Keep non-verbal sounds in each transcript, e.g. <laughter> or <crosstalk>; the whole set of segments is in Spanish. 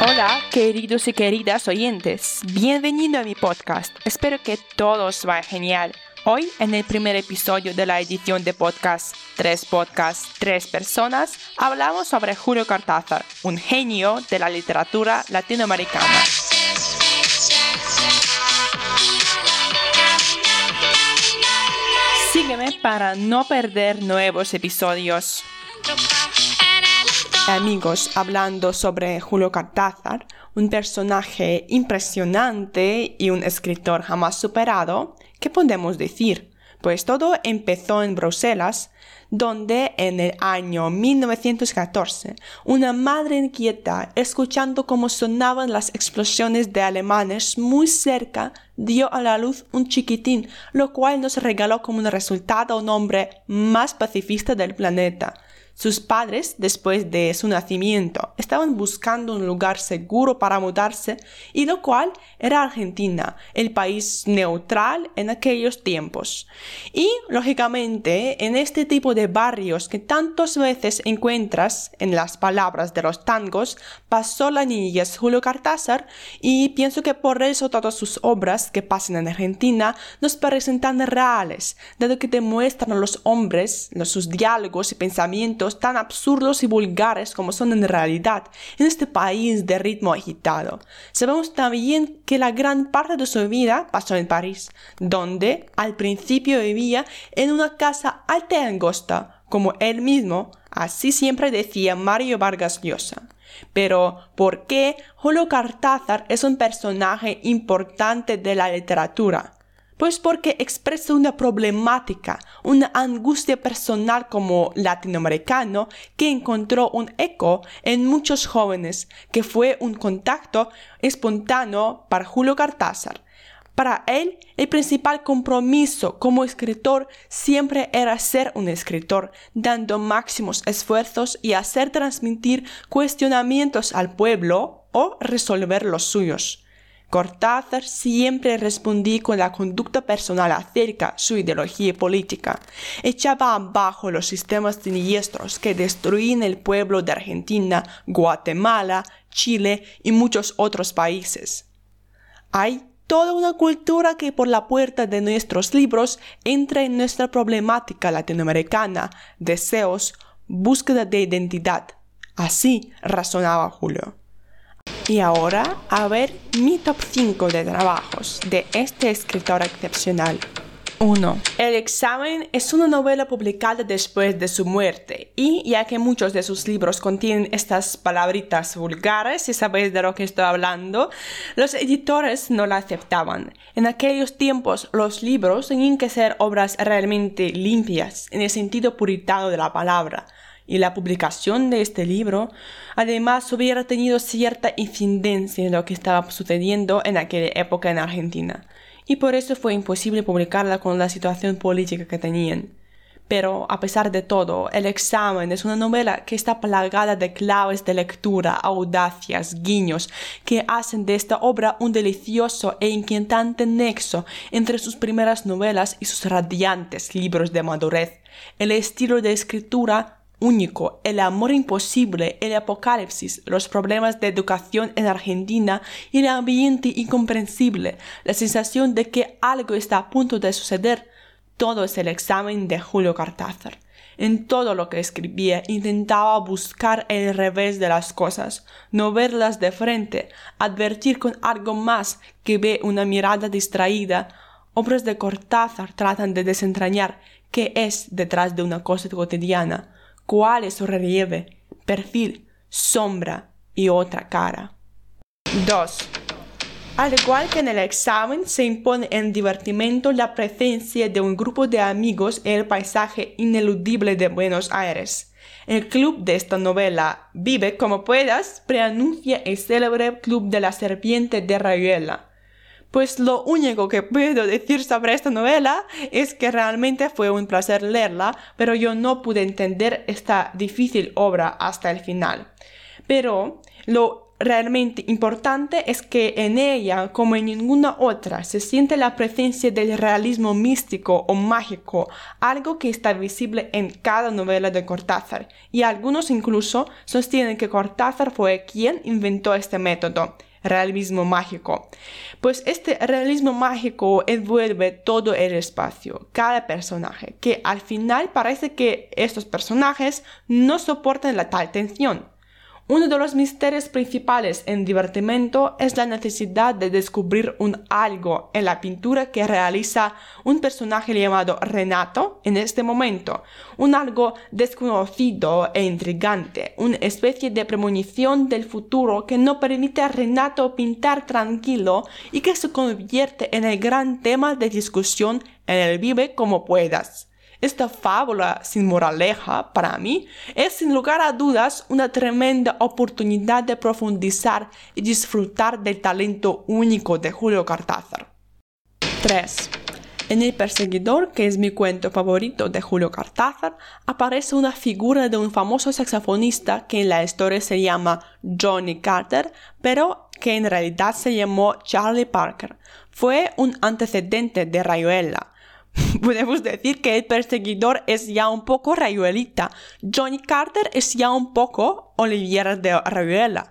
Hola, queridos y queridas oyentes. Bienvenido a mi podcast. Espero que todos vayan genial. Hoy, en el primer episodio de la edición de podcast Tres Podcasts, Tres Personas, hablamos sobre Julio Cortázar, un genio de la literatura latinoamericana. Para no perder nuevos episodios. Amigos, hablando sobre Julio Cortázar, un personaje impresionante y un escritor jamás superado, ¿qué podemos decir? Pues todo empezó en Bruselas, donde en el año 1914 una madre inquieta, escuchando cómo sonaban las explosiones de alemanes muy cerca, dio a la luz un chiquitín, lo cual nos regaló como resultado un hombre más pacifista del planeta. Sus padres, después de su nacimiento, estaban buscando un lugar seguro para mudarse y lo cual era Argentina, el país neutral en aquellos tiempos. Y, lógicamente, en este tipo de barrios que tantas veces encuentras en las palabras de los tangos, pasó la niñez Julio Cortázar y pienso que por eso todas sus obras que pasan en Argentina nos parecen tan reales, dado que demuestran a los hombres, los, sus diálogos y pensamientos tan absurdos y vulgares como son en realidad en este país de ritmo agitado. Sabemos también que la gran parte de su vida pasó en París, donde al principio vivía en una casa alta y angosta, como él mismo, así siempre decía Mario Vargas Llosa. Pero, ¿por qué Julio Cortázar es un personaje importante de la literatura? Pues porque expresa una problemática, una angustia personal como latinoamericano que encontró un eco en muchos jóvenes, que fue un contacto espontáneo para Julio Cortázar. Para él, el principal compromiso como escritor siempre era ser un escritor, dando máximos esfuerzos y hacer transmitir cuestionamientos al pueblo o resolver los suyos. Cortázar siempre respondía con la conducta personal acerca su ideología política. Echaba abajo los sistemas siniestros que destruían el pueblo de Argentina, Guatemala, Chile y muchos otros países. Hay toda una cultura que por la puerta de nuestros libros entra en nuestra problemática latinoamericana, deseos, búsqueda de identidad. Así razonaba Julio. Y ahora, a ver mi top 5 de trabajos de este escritor excepcional. 1. El examen es una novela publicada después de su muerte y ya que muchos de sus libros contienen estas palabritas vulgares, si sabéis de lo que estoy hablando, los editores no la aceptaban. En aquellos tiempos los libros tenían que ser obras realmente limpias, en el sentido puritano de la palabra y la publicación de este libro además hubiera tenido cierta incidencia en lo que estaba sucediendo en aquella época en Argentina, y por eso fue imposible publicarla con la situación política que tenían. Pero, a pesar de todo, El examen es una novela que está plagada de claves de lectura, audacias, guiños, que hacen de esta obra un delicioso e inquietante nexo entre sus primeras novelas y sus radiantes libros de madurez. El estilo de escritura único, el amor imposible, el apocalipsis, los problemas de educación en Argentina y el ambiente incomprensible, la sensación de que algo está a punto de suceder, todo es el examen de Julio Cortázar. En todo lo que escribía intentaba buscar el revés de las cosas, no verlas de frente, advertir con algo más que ve una mirada distraída. Obras de Cortázar tratan de desentrañar qué es detrás de una cosa cotidiana, cuál es su relieve, perfil, sombra y otra cara. 2. Al igual que en el examen, se impone en divertimento la presencia de un grupo de amigos en el paisaje ineludible de Buenos Aires. El club de esta novela, Vive como puedas, preanuncia el célebre Club de la Serpiente de Rayuela, pues lo único que puedo decir sobre esta novela es que realmente fue un placer leerla, pero yo no pude entender esta difícil obra hasta el final. Pero lo realmente importante es que en ella, como en ninguna otra, se siente la presencia del realismo místico o mágico, algo que está visible en cada novela de Cortázar, y algunos incluso sostienen que Cortázar fue quien inventó este método realismo mágico. Pues este realismo mágico envuelve todo el espacio, cada personaje, que al final parece que estos personajes no soportan la tal tensión. Uno de los misterios principales en divertimento es la necesidad de descubrir un algo en la pintura que realiza un personaje llamado Renato en este momento, un algo desconocido e intrigante, una especie de premonición del futuro que no permite a Renato pintar tranquilo y que se convierte en el gran tema de discusión en el vive como puedas. Esta fábula sin moraleja, para mí, es sin lugar a dudas una tremenda oportunidad de profundizar y disfrutar del talento único de Julio Cortázar. 3. En El Perseguidor, que es mi cuento favorito de Julio Cortázar, aparece una figura de un famoso saxofonista que en la historia se llama Johnny Carter, pero que en realidad se llamó Charlie Parker. Fue un antecedente de Rayuela <laughs> podemos decir que el perseguidor es ya un poco Rayuelita. Johnny Carter es ya un poco Olivier de Rayuela.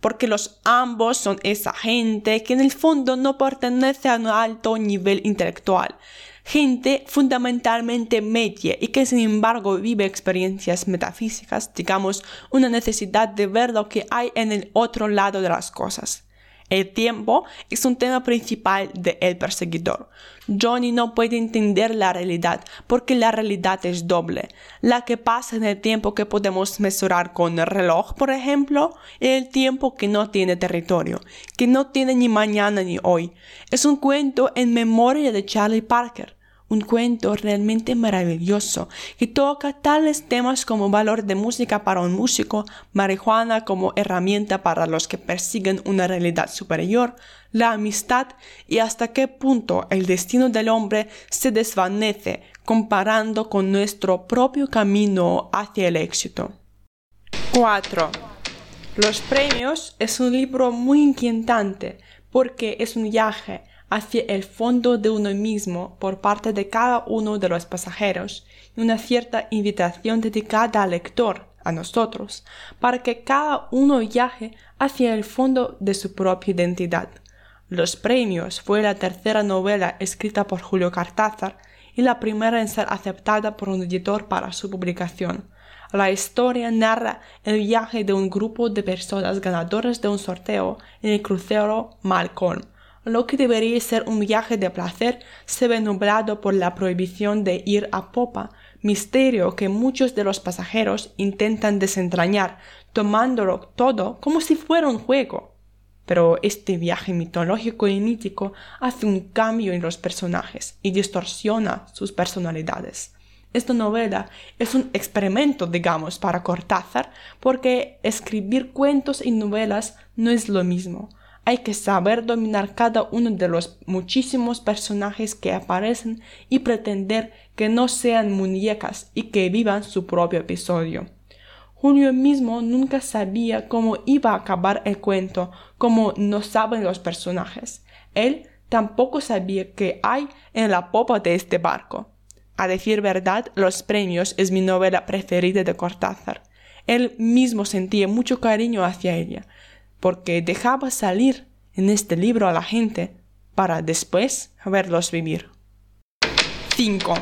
Porque los ambos son esa gente que en el fondo no pertenece a un alto nivel intelectual. Gente fundamentalmente media y que sin embargo vive experiencias metafísicas, digamos, una necesidad de ver lo que hay en el otro lado de las cosas. El tiempo es un tema principal de El perseguidor. Johnny no puede entender la realidad porque la realidad es doble. La que pasa en el tiempo que podemos mesurar con el reloj, por ejemplo, y el tiempo que no tiene territorio, que no tiene ni mañana ni hoy. Es un cuento en memoria de Charlie Parker un cuento realmente maravilloso que toca tales temas como valor de música para un músico, marihuana como herramienta para los que persiguen una realidad superior, la amistad y hasta qué punto el destino del hombre se desvanece comparando con nuestro propio camino hacia el éxito. 4. Los premios es un libro muy inquietante porque es un viaje hacia el fondo de uno mismo por parte de cada uno de los pasajeros y una cierta invitación dedicada al lector, a nosotros, para que cada uno viaje hacia el fondo de su propia identidad. Los premios fue la tercera novela escrita por Julio Cortázar y la primera en ser aceptada por un editor para su publicación. La historia narra el viaje de un grupo de personas ganadoras de un sorteo en el crucero Malcolm, lo que debería ser un viaje de placer se ve nublado por la prohibición de ir a popa, misterio que muchos de los pasajeros intentan desentrañar, tomándolo todo como si fuera un juego. Pero este viaje mitológico y mítico hace un cambio en los personajes y distorsiona sus personalidades. Esta novela es un experimento, digamos, para Cortázar, porque escribir cuentos y novelas no es lo mismo. Hay que saber dominar cada uno de los muchísimos personajes que aparecen y pretender que no sean muñecas y que vivan su propio episodio. Julio mismo nunca sabía cómo iba a acabar el cuento, como no saben los personajes. Él tampoco sabía qué hay en la popa de este barco. A decir verdad, Los Premios es mi novela preferida de Cortázar. Él mismo sentía mucho cariño hacia ella porque dejaba salir en este libro a la gente para después verlos vivir. 5.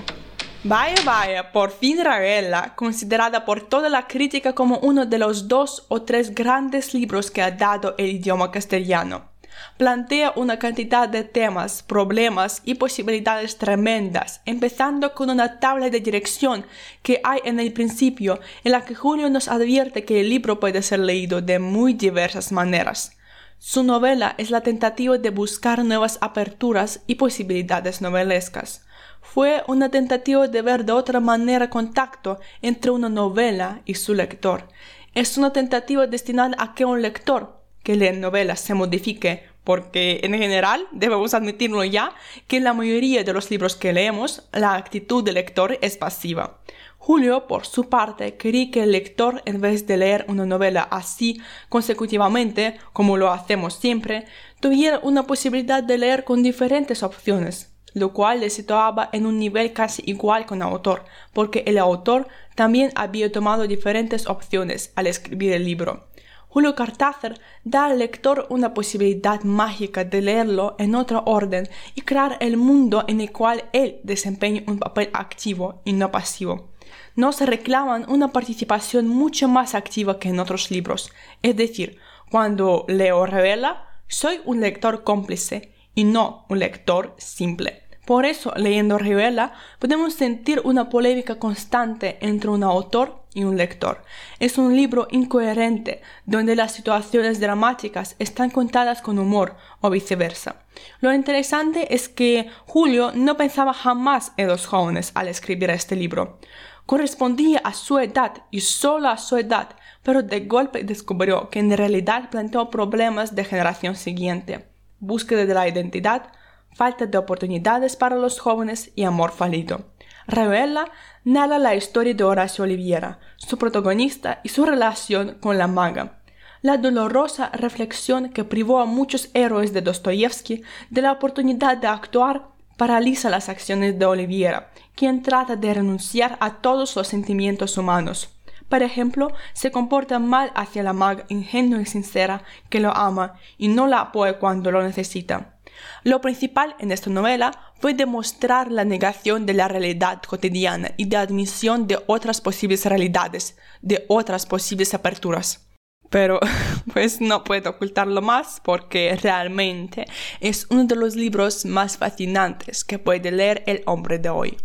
Vaya, vaya, por fin Ravella, considerada por toda la crítica como uno de los dos o tres grandes libros que ha dado el idioma castellano plantea una cantidad de temas, problemas y posibilidades tremendas, empezando con una tabla de dirección que hay en el principio, en la que Julio nos advierte que el libro puede ser leído de muy diversas maneras. Su novela es la tentativa de buscar nuevas aperturas y posibilidades novelescas. Fue una tentativa de ver de otra manera contacto entre una novela y su lector. Es una tentativa destinada a que un lector que lee novelas se modifique porque en general debemos admitirlo ya que en la mayoría de los libros que leemos la actitud del lector es pasiva. Julio, por su parte, quería que el lector, en vez de leer una novela así consecutivamente, como lo hacemos siempre, tuviera una posibilidad de leer con diferentes opciones, lo cual le situaba en un nivel casi igual con el autor, porque el autor también había tomado diferentes opciones al escribir el libro. Julio Cortázar da al lector una posibilidad mágica de leerlo en otro orden y crear el mundo en el cual él desempeña un papel activo y no pasivo. Nos reclaman una participación mucho más activa que en otros libros, es decir, cuando leo revela, soy un lector cómplice y no un lector simple. Por eso, leyendo Rivera, podemos sentir una polémica constante entre un autor y un lector. Es un libro incoherente, donde las situaciones dramáticas están contadas con humor o viceversa. Lo interesante es que Julio no pensaba jamás en los jóvenes al escribir este libro. Correspondía a su edad y solo a su edad, pero de golpe descubrió que en realidad planteó problemas de generación siguiente. Búsqueda de la identidad, falta de oportunidades para los jóvenes y amor fallido. Revela narra la historia de Horacio Oliviera, su protagonista y su relación con la maga. La dolorosa reflexión que privó a muchos héroes de Dostoyevsky de la oportunidad de actuar paraliza las acciones de Oliviera, quien trata de renunciar a todos los sentimientos humanos. Por ejemplo, se comporta mal hacia la maga ingenua y sincera que lo ama y no la apoya cuando lo necesita. Lo principal en esta novela fue demostrar la negación de la realidad cotidiana y de admisión de otras posibles realidades, de otras posibles aperturas. Pero <laughs> pues no puedo ocultarlo más porque realmente es uno de los libros más fascinantes que puede leer el hombre de hoy.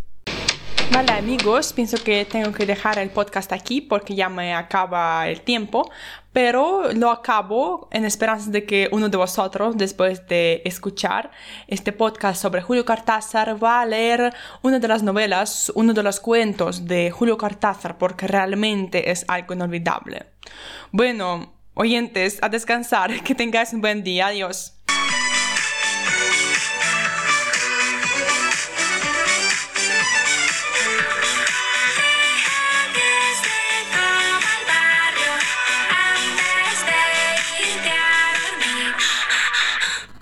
Vale amigos, pienso que tengo que dejar el podcast aquí porque ya me acaba el tiempo, pero lo acabo en esperanza de que uno de vosotros, después de escuchar este podcast sobre Julio Cortázar, va a leer una de las novelas, uno de los cuentos de Julio Cortázar porque realmente es algo inolvidable. Bueno, oyentes, a descansar, <laughs> que tengáis un buen día, adiós.